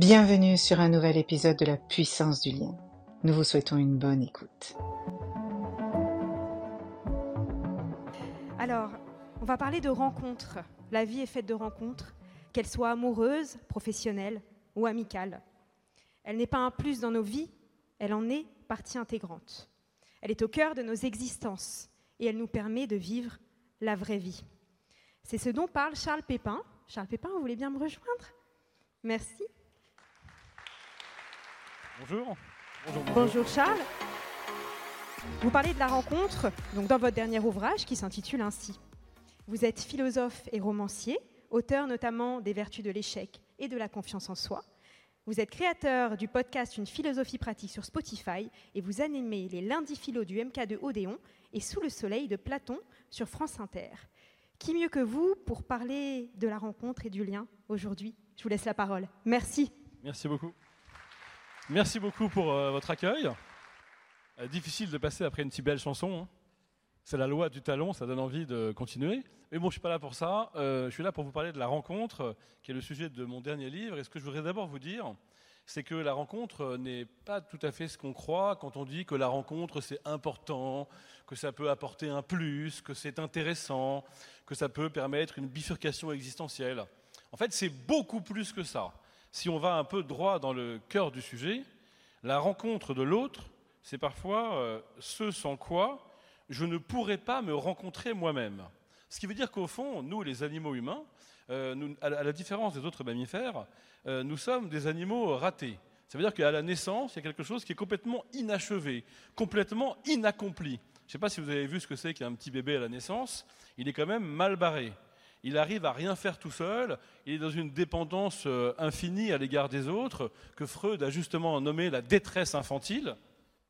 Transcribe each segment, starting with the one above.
Bienvenue sur un nouvel épisode de la puissance du lien. Nous vous souhaitons une bonne écoute. Alors, on va parler de rencontres. La vie est faite de rencontres, qu'elles soient amoureuses, professionnelles ou amicales. Elle n'est pas un plus dans nos vies, elle en est partie intégrante. Elle est au cœur de nos existences et elle nous permet de vivre la vraie vie. C'est ce dont parle Charles Pépin. Charles Pépin, vous voulez bien me rejoindre? Merci. Bonjour. Bonjour, bonjour. Charles. Vous parlez de la rencontre donc dans votre dernier ouvrage qui s'intitule ainsi. Vous êtes philosophe et romancier, auteur notamment des Vertus de l'échec et de la confiance en soi. Vous êtes créateur du podcast Une philosophie pratique sur Spotify et vous animez les lundis philo du MK2 Odéon et Sous le soleil de Platon sur France Inter. Qui mieux que vous pour parler de la rencontre et du lien aujourd'hui? Je vous laisse la parole. Merci. Merci beaucoup. Merci beaucoup pour euh, votre accueil. Euh, difficile de passer après une si belle chanson. Hein. C'est la loi du talon, ça donne envie de continuer. Mais bon, je ne suis pas là pour ça. Euh, je suis là pour vous parler de la rencontre, qui est le sujet de mon dernier livre. Et ce que je voudrais d'abord vous dire, c'est que la rencontre n'est pas tout à fait ce qu'on croit quand on dit que la rencontre c'est important, que ça peut apporter un plus, que c'est intéressant, que ça peut permettre une bifurcation existentielle. En fait, c'est beaucoup plus que ça. Si on va un peu droit dans le cœur du sujet, la rencontre de l'autre, c'est parfois euh, ce sans quoi je ne pourrais pas me rencontrer moi-même. Ce qui veut dire qu'au fond, nous, les animaux humains, euh, à la différence des autres mammifères, euh, nous sommes des animaux ratés. Ça veut dire qu'à la naissance, il y a quelque chose qui est complètement inachevé, complètement inaccompli. Je ne sais pas si vous avez vu ce que c'est qu'un petit bébé à la naissance, il est quand même mal barré. Il arrive à rien faire tout seul, il est dans une dépendance euh, infinie à l'égard des autres, que Freud a justement nommé la détresse infantile.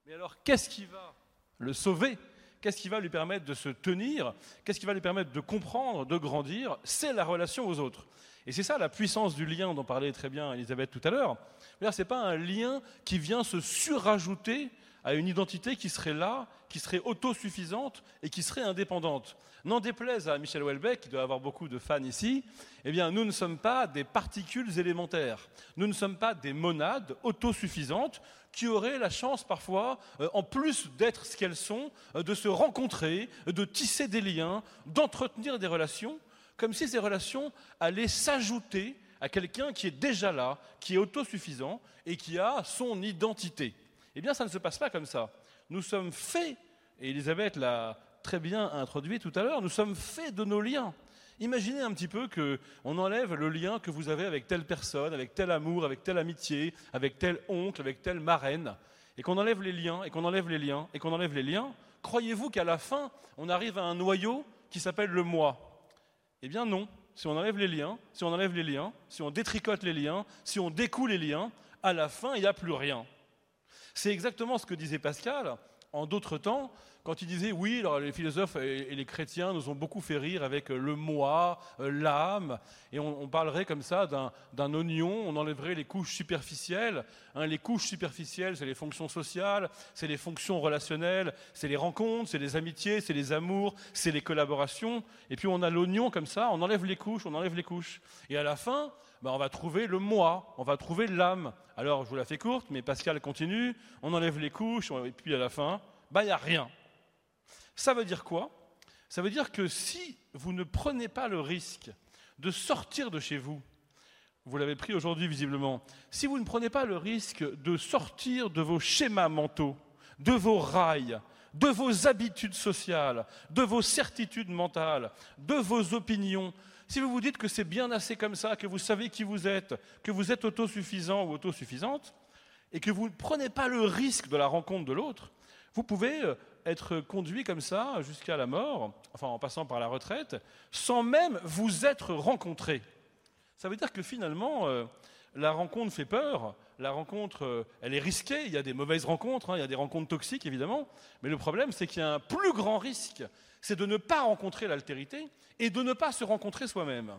Mais alors, qu'est-ce qui va le sauver? Qu'est-ce qui va lui permettre de se tenir? Qu'est-ce qui va lui permettre de comprendre, de grandir? C'est la relation aux autres. Et c'est ça la puissance du lien dont parlait très bien Elisabeth tout à l'heure. Ce n'est pas un lien qui vient se surajouter à une identité qui serait là, qui serait autosuffisante et qui serait indépendante. N'en déplaise à Michel Houellebecq, qui doit avoir beaucoup de fans ici, eh bien, nous ne sommes pas des particules élémentaires. Nous ne sommes pas des monades autosuffisantes qui auraient la chance parfois, euh, en plus d'être ce qu'elles sont, euh, de se rencontrer, de tisser des liens, d'entretenir des relations, comme si ces relations allaient s'ajouter à quelqu'un qui est déjà là, qui est autosuffisant et qui a son identité. Eh bien, ça ne se passe pas comme ça. Nous sommes faits, et Elisabeth l'a très bien introduit tout à l'heure, nous sommes faits de nos liens. Imaginez un petit peu qu'on enlève le lien que vous avez avec telle personne, avec tel amour, avec telle amitié, avec tel oncle, avec telle marraine, et qu'on enlève les liens, et qu'on enlève les liens, et qu'on enlève les liens. Croyez-vous qu'à la fin, on arrive à un noyau qui s'appelle le moi? Eh bien non. Si on enlève les liens, si on enlève les liens, si on détricote les liens, si on découle les liens, à la fin, il n'y a plus rien. C'est exactement ce que disait Pascal en d'autres temps, quand il disait oui, les philosophes et les chrétiens nous ont beaucoup fait rire avec le moi, euh, l'âme, et on, parlerait comme ça d'un oignon, on enlèverait les couches superficielles. Hein, les couches superficielles, c'est les fonctions sociales, c'est les fonctions relationnelles, c'est les rencontres, c'est les amitiés, c'est les amours, c'est les collaborations. Et puis on a l'oignon comme ça, on enlève les couches, on enlève les couches. Et à la fin, ben, on va trouver le moi, on va trouver l'âme. Alors, je vous la fais courte, mais Pascal continue, on enlève les couches, et puis à la fin, ben, il n'y a rien. Ça veut dire quoi? Ça veut dire que si vous ne prenez pas le risque de sortir de chez vous, vous l'avez pris aujourd'hui visiblement, si vous ne prenez pas le risque de sortir de vos schémas mentaux, de vos rails, de vos habitudes sociales, de vos certitudes mentales, de vos opinions, si vous vous dites que c'est bien assez comme ça, que vous savez qui vous êtes, que vous êtes autosuffisant ou autosuffisante, et que vous ne prenez pas le risque de la rencontre de l'autre, vous pouvez euh, être conduit comme ça jusqu'à la mort, enfin en passant par la retraite, sans même vous être rencontré. Ça veut dire que finalement, euh, la rencontre fait peur, la rencontre, euh, elle est risquée, il y a des mauvaises rencontres, hein, il y a des rencontres toxiques évidemment, mais le problème c'est qu'il y a un plus grand risque, c'est de ne pas rencontrer l'altérité et de ne pas se rencontrer soi-même.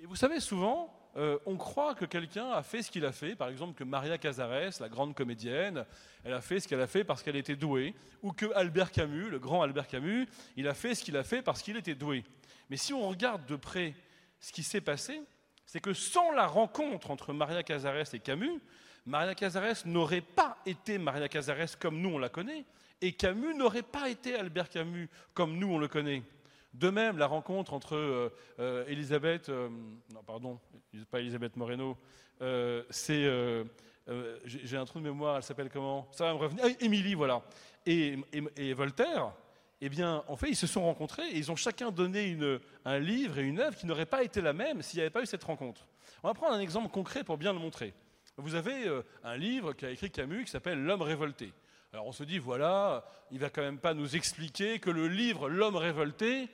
Et vous savez, souvent, euh, on croit que quelqu'un a fait ce qu'il a fait, par exemple que Maria Cazares, la grande comédienne, elle a fait ce qu'elle a fait parce qu'elle était douée, ou que Albert Camus, le grand Albert Camus, il a fait ce qu'il a fait parce qu'il était doué. Mais si on regarde de près ce qui s'est passé, c'est que sans la rencontre entre Maria Cazares et Camus, Maria Cazares n'aurait pas été Maria Cazares comme nous on la connaît, et Camus n'aurait pas été Albert Camus comme nous on le connaît. De même, la rencontre entre euh, euh, Elisabeth, euh, pardon, pas Elisabeth Moreno, c'est, j'ai un trou de mémoire, elle s'appelle comment? Ça va me revenir. Ah, Émilie, voilà. Et, Voltaire, eh bien, en fait, ils se sont rencontrés et ils ont chacun donné une, un livre et une œuvre qui n'auraient pas été la même s'il n'y avait pas eu cette rencontre. On va prendre un exemple concret pour bien le montrer. Vous avez un livre qu'a écrit Camus qui s'appelle L'homme révolté. Alors on se dit, voilà, il va quand même pas nous expliquer que le livre L'homme révolté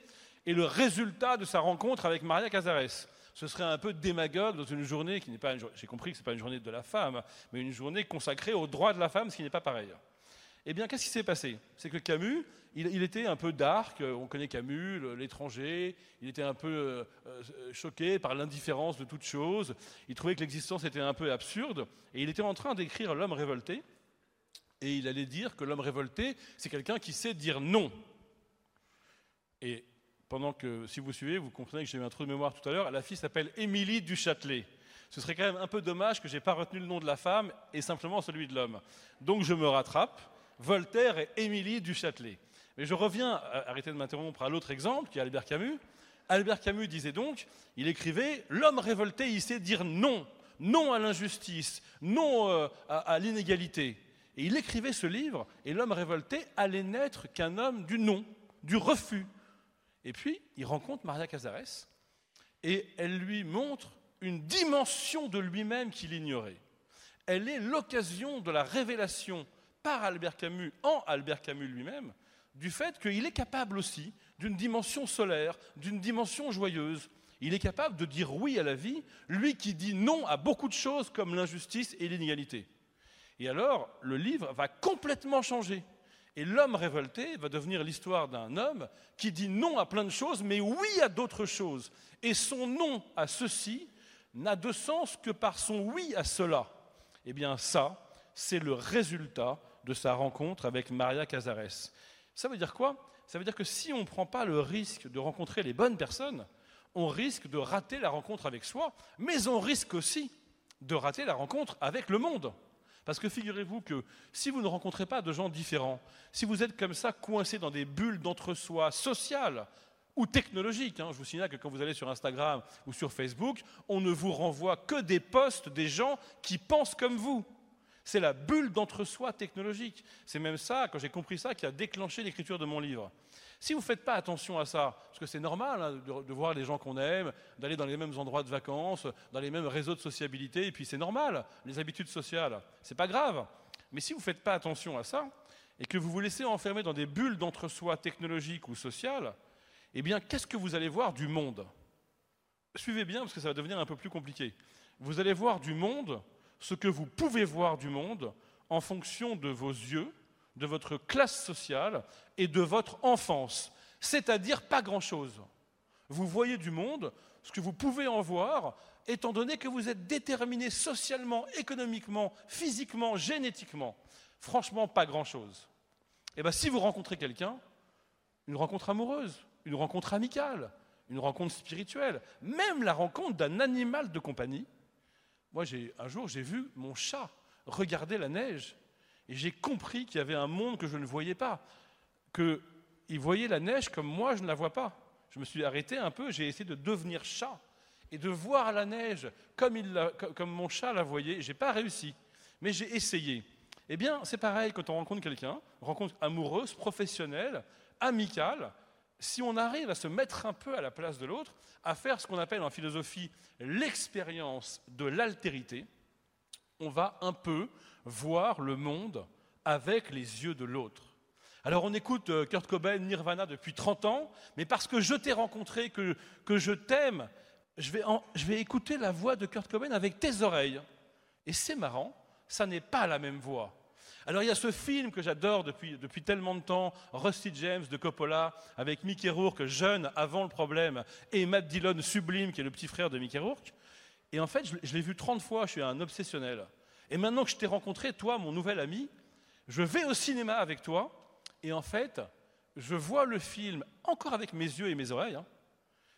est le résultat de sa rencontre avec Maria Cazares. Ce serait un peu démagogue dans une journée qui n'est pas, j'ai compris que ce n'est pas une journée de la femme, mais une journée consacrée aux droits de la femme, ce qui n'est pas pareil. Eh bien, qu'est-ce qui s'est passé? C'est que Camus, il, était un peu dark, on connaît Camus, l'étranger, il était un peu euh, euh, choqué par l'indifférence de toute chose, il trouvait que l'existence était un peu absurde, et il était en train d'écrire L'homme révolté, et il allait dire que l'homme révolté, c'est quelqu'un qui sait dire non. Et pendant que, si vous suivez, vous comprenez que j'ai eu un trou de mémoire tout à l'heure, la fille s'appelle Émilie du Châtelet. Ce serait quand même un peu dommage que je n'ai pas retenu le nom de la femme et simplement celui de l'homme. Donc je me rattrape. Voltaire et Émilie du Châtelet. Mais je reviens, arrêtez de m'interrompre, à l'autre exemple, qui est Albert Camus. Albert Camus disait donc, il écrivait L'homme révolté, il sait dire non. Non à l'injustice, non euh, à l'inégalité. Et il écrivait ce livre, et l'homme révolté allait n'être qu'un homme du non, du refus. Et puis, il rencontre Maria Cazares, et elle lui montre une dimension de lui-même qu'il ignorait. Elle est l'occasion de la révélation par Albert Camus, en Albert Camus lui-même, du fait qu'il est capable aussi d'une dimension solaire, d'une dimension joyeuse. Il est capable de dire oui à la vie, lui qui dit non à beaucoup de choses comme l'injustice et l'inégalité. Et alors, le livre va complètement changer. Et l'homme révolté va devenir l'histoire d'un homme qui dit non à plein de choses, mais oui à d'autres choses. Et son non à ceci n'a de sens que par son oui à cela. Eh bien ça, c'est le résultat de sa rencontre avec Maria Cazares. Ça veut dire quoi? Ça veut dire que si on ne prend pas le risque de rencontrer les bonnes personnes, on risque de rater la rencontre avec soi, mais on risque aussi de rater la rencontre avec le monde. Parce que figurez-vous que si vous ne rencontrez pas de gens différents, si vous êtes comme ça coincé dans des bulles d'entre-soi sociales ou technologiques, hein, je vous signale que quand vous allez sur Instagram ou sur Facebook, on ne vous renvoie que des posts des gens qui pensent comme vous. C'est la bulle d'entre-soi technologique. C'est même ça, quand j'ai compris ça, qui a déclenché l'écriture de mon livre. Si vous ne faites pas attention à ça, parce que c'est normal hein, de, voir les gens qu'on aime, d'aller dans les mêmes endroits de vacances, dans les mêmes réseaux de sociabilité, et puis c'est normal, les habitudes sociales, c'est pas grave. Mais si vous ne faites pas attention à ça, et que vous vous laissez enfermer dans des bulles d'entre-soi technologiques ou sociales, eh bien, qu'est-ce que vous allez voir du monde? Suivez bien, parce que ça va devenir un peu plus compliqué. Vous allez voir du monde ce que vous pouvez voir du monde en fonction de vos yeux, de votre classe sociale et de votre enfance, c'est-à-dire pas grand-chose. Vous voyez du monde, ce que vous pouvez en voir, étant donné que vous êtes déterminé socialement, économiquement, physiquement, génétiquement. Franchement, pas grand-chose. Et eh bien, si vous rencontrez quelqu'un, une rencontre amoureuse, une rencontre amicale, une rencontre spirituelle, même la rencontre d'un animal de compagnie. Moi, un jour, j'ai vu mon chat regarder la neige et j'ai compris qu'il y avait un monde que je ne voyais pas, qu'il voyait la neige comme moi je ne la vois pas. Je me suis arrêté un peu, j'ai essayé de devenir chat et de voir la neige comme, mon chat la voyait. Je n'ai pas réussi, mais j'ai essayé. Eh bien, c'est pareil quand on rencontre quelqu'un, rencontre amoureuse, professionnelle, amicale, si on arrive à se mettre un peu à la place de l'autre, à faire ce qu'on appelle en philosophie l'expérience de l'altérité, on va un peu voir le monde avec les yeux de l'autre. Alors on écoute euh, Kurt Cobain, Nirvana depuis 30 ans, mais parce que je t'ai rencontré, que, que je t'aime, je vais, je vais écouter la voix de Kurt Cobain avec tes oreilles. Et c'est marrant, ça n'est pas la même voix. Alors il y a ce film que j'adore depuis, depuis tellement de temps, Rusty James de Coppola, avec Mickey Rourke, jeune avant le problème, et Matt Dillon, sublime, qui est le petit frère de Mickey Rourke. Et en fait, je, l'ai vu 30 fois, je suis un obsessionnel. Et maintenant que je t'ai rencontré, toi, mon nouvel ami, je vais au cinéma avec toi, et en fait, je vois le film encore avec mes yeux et mes oreilles, hein,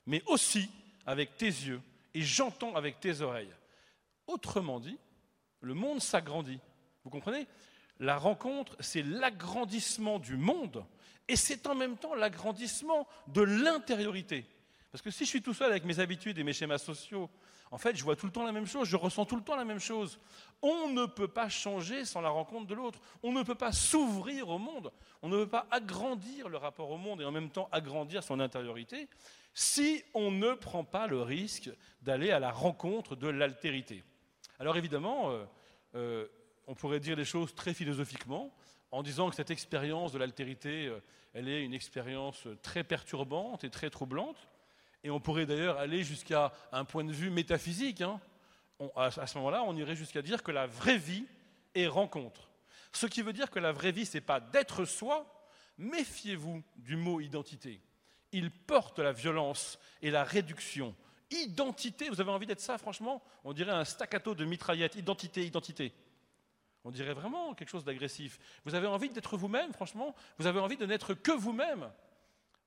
mais aussi avec tes yeux et j'entends avec tes oreilles. Autrement dit, le monde s'agrandit. Vous comprenez? La rencontre, c'est l'agrandissement du monde et c'est en même temps l'agrandissement de l'intériorité. Parce que si je suis tout seul avec mes habitudes et mes schémas sociaux, en fait, je vois tout le temps la même chose, je ressens tout le temps la même chose. On ne peut pas changer sans la rencontre de l'autre. On ne peut pas s'ouvrir au monde. On ne peut pas agrandir le rapport au monde et en même temps agrandir son intériorité si on ne prend pas le risque d'aller à la rencontre de l'altérité. Alors évidemment, euh, euh, on pourrait dire les choses très philosophiquement en disant que cette expérience de l'altérité, euh, elle est une expérience très perturbante et très troublante. Et on pourrait d'ailleurs aller jusqu'à un point de vue métaphysique. Hein. à, ce moment-là, on irait jusqu'à dire que la vraie vie est rencontre. Ce qui veut dire que la vraie vie, ce n'est pas d'être soi. Méfiez-vous du mot identité. Il porte la violence et la réduction. Identité, vous avez envie d'être ça, franchement? On dirait un staccato de mitraillette. Identité, identité. On dirait vraiment quelque chose d'agressif. Vous avez envie d'être vous-même, franchement Vous avez envie de n'être que vous-même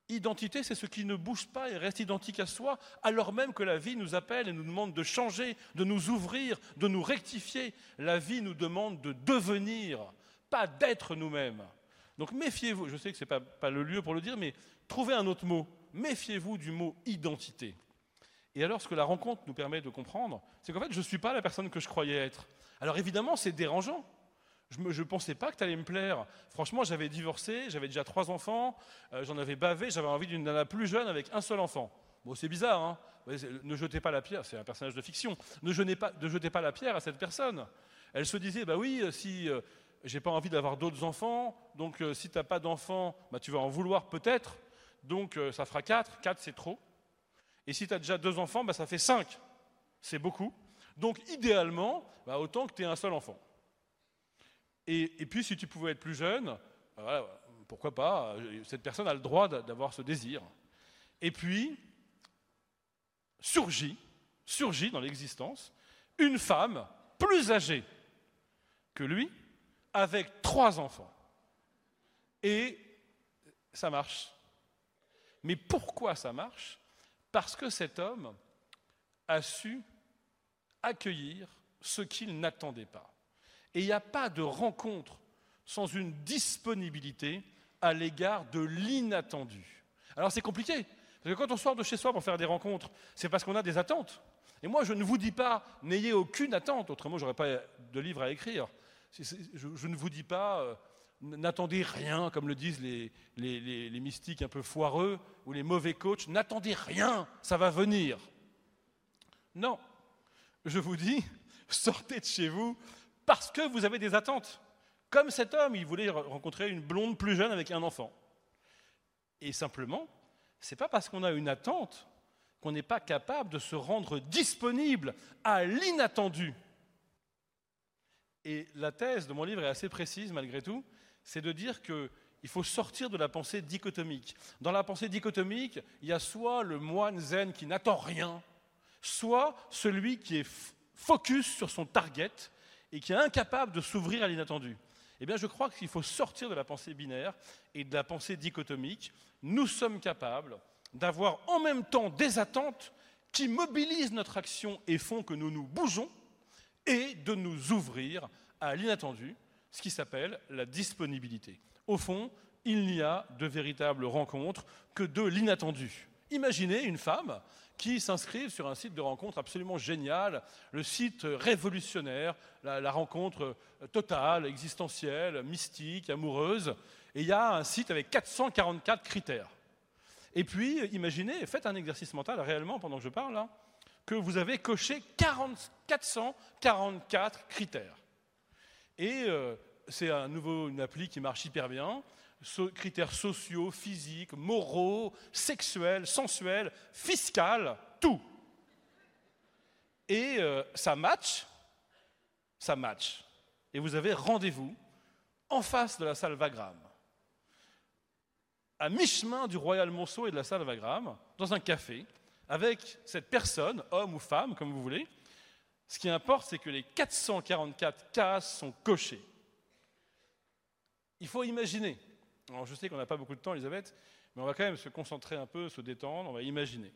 Identité, c'est ce qui ne bouge pas et reste identique à soi, alors même que la vie nous appelle et nous demande de changer, de nous ouvrir, de nous rectifier. La vie nous demande de devenir, pas d'être nous-mêmes. Donc méfiez-vous, je sais que ce n'est pas, pas, le lieu pour le dire, mais trouvez un autre mot. Méfiez-vous du mot identité. Et alors ce que la rencontre nous permet de comprendre, c'est qu'en fait, je ne suis pas la personne que je croyais être. Alors évidemment, c'est dérangeant. Je ne pensais pas que tu allais me plaire. Franchement, j'avais divorcé, j'avais déjà trois enfants, euh, j'en avais bavé, j'avais envie d'une nana plus jeune avec un seul enfant. Bon, c'est bizarre, hein Ne jetez pas la pierre, c'est un personnage de fiction. Ne jetez, pas, la pierre à cette personne. Elle se disait, bah oui, euh, si euh, j'ai pas envie d'avoir d'autres enfants, donc si tu n'as pas d'enfants, bah, tu vas en vouloir peut-être, donc ça fera quatre. Quatre, c'est trop. Et si tu as déjà deux enfants, bah, ça fait cinq. C'est beaucoup. Donc idéalement, bah, autant que tu aies un seul enfant. Et, puis, si tu pouvais être plus jeune, ben pourquoi pas Cette personne a le droit d'avoir ce désir. Et puis, surgit, surgit dans l'existence, une femme plus âgée que lui, avec trois enfants. Et ça marche. Mais pourquoi ça marche? Parce que cet homme a su accueillir ce qu'il n'attendait pas. Et il n'y a pas de rencontre sans une disponibilité à l'égard de l'inattendu. Alors c'est compliqué, parce que quand on sort de chez soi pour faire des rencontres, c'est parce qu'on a des attentes. Et moi, je ne vous dis pas, n'ayez aucune attente, autrement, je n'aurais pas de livre à écrire. Je, ne vous dis pas, euh, n'attendez rien, comme le disent les, mystiques un peu foireux ou les mauvais coachs, n'attendez rien, ça va venir. Non, je vous dis, sortez de chez vous parce que vous avez des attentes. Comme cet homme, il voulait rencontrer une blonde plus jeune avec un enfant. Et simplement, ce n'est pas parce qu'on a une attente qu'on n'est pas capable de se rendre disponible à l'inattendu. Et la thèse de mon livre est assez précise malgré tout, c'est de dire qu'il faut sortir de la pensée dichotomique. Dans la pensée dichotomique, il y a soit le moine zen qui n'attend rien, soit celui qui est focus sur son target et qui est incapable de s'ouvrir à l'inattendu. Eh bien, je crois qu'il faut sortir de la pensée binaire et de la pensée dichotomique. Nous sommes capables d'avoir en même temps des attentes qui mobilisent notre action et font que nous nous bougeons, et de nous ouvrir à l'inattendu, ce qui s'appelle la disponibilité. Au fond, il n'y a de véritable rencontre que de l'inattendu. Imaginez une femme qui s'inscrivent sur un site de rencontre absolument génial, le site révolutionnaire, la, rencontre totale, existentielle, mystique, amoureuse. Et il y a un site avec 444 critères. Et puis, imaginez, faites un exercice mental réellement pendant que je parle, là, que vous avez coché 444 critères. Et euh, c'est un nouveau, une appli qui marche hyper bien critères sociaux, physiques, moraux, sexuels, sensuels, fiscales, tout. Et euh, ça match, ça match. Et vous avez rendez-vous en face de la salle Vagram, à mi-chemin du Royal Monceau et de la salle Vagram, dans un café, avec cette personne, homme ou femme, comme vous voulez. Ce qui importe, c'est que les 444 cases sont cochées. Il faut imaginer alors je sais qu'on n'a pas beaucoup de temps, Elisabeth, mais on va quand même se concentrer un peu, se détendre, on va imaginer.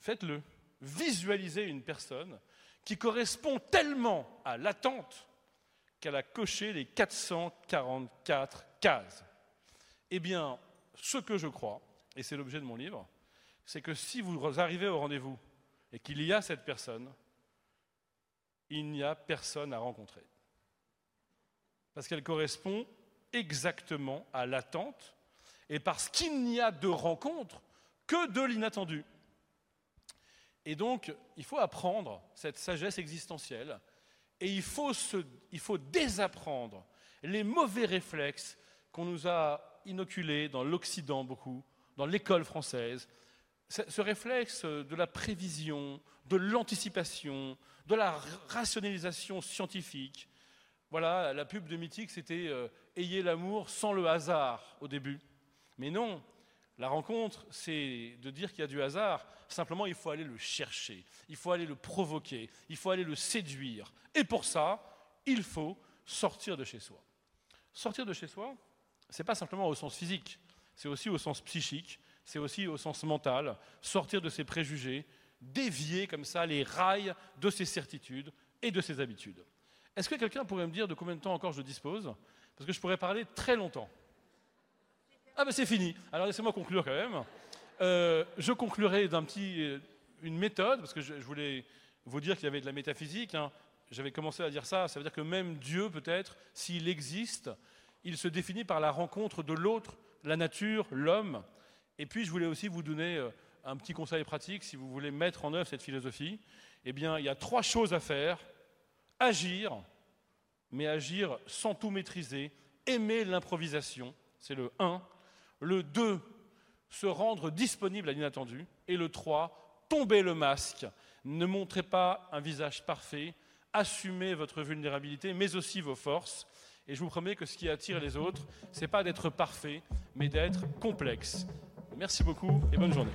Faites-le. visualiser une personne qui correspond tellement à l'attente qu'elle a coché les 444 cases. Eh bien, ce que je crois, et c'est l'objet de mon livre, c'est que si vous arrivez au rendez-vous et qu'il y a cette personne, il n'y a personne à rencontrer. Parce qu'elle correspond exactement à l'attente et parce qu'il n'y a de rencontre que de l'inattendu. Et donc, il faut apprendre cette sagesse existentielle et il faut, désapprendre les mauvais réflexes qu'on nous a inoculés dans l'Occident beaucoup, dans l'école française. Ce réflexe de la prévision, de l'anticipation, de la rationalisation scientifique. Voilà, la pub de Mythique, c'était euh, Ayez l'amour sans le hasard au début. Mais non, la rencontre, c'est de dire qu'il y a du hasard. Simplement, il faut aller le chercher, il faut aller le provoquer, il faut aller le séduire. Et pour ça, il faut sortir de chez soi. Sortir de chez soi, ce n'est pas simplement au sens physique, c'est aussi au sens psychique, c'est aussi au sens mental. Sortir de ses préjugés, dévier comme ça les rails de ses certitudes et de ses habitudes. Est-ce que quelqu'un pourrait me dire de combien de temps encore je dispose? Parce que je pourrais parler très longtemps. Ah ben c'est fini. Alors laissez-moi conclure quand même. Euh, je conclurai d'un petit, euh, une méthode, parce que je, voulais vous dire qu'il y avait de la métaphysique. Hein. J'avais commencé à dire ça. Ça veut dire que même Dieu, peut-être, s'il existe, il se définit par la rencontre de l'autre, la nature, l'homme. Et puis je voulais aussi vous donner euh, un petit conseil pratique si vous voulez mettre en œuvre cette philosophie. Eh bien, il y a trois choses à faire agir, mais agir sans tout maîtriser, aimer l'improvisation, c'est le 1. Le 2, se rendre disponible à l'inattendu. Et le 3, tomber le masque. Ne montrez pas un visage parfait, assumez votre vulnérabilité, mais aussi vos forces. Et je vous promets que ce qui attire les autres, ce n'est pas d'être parfait, mais d'être complexe. Merci beaucoup et bonne journée.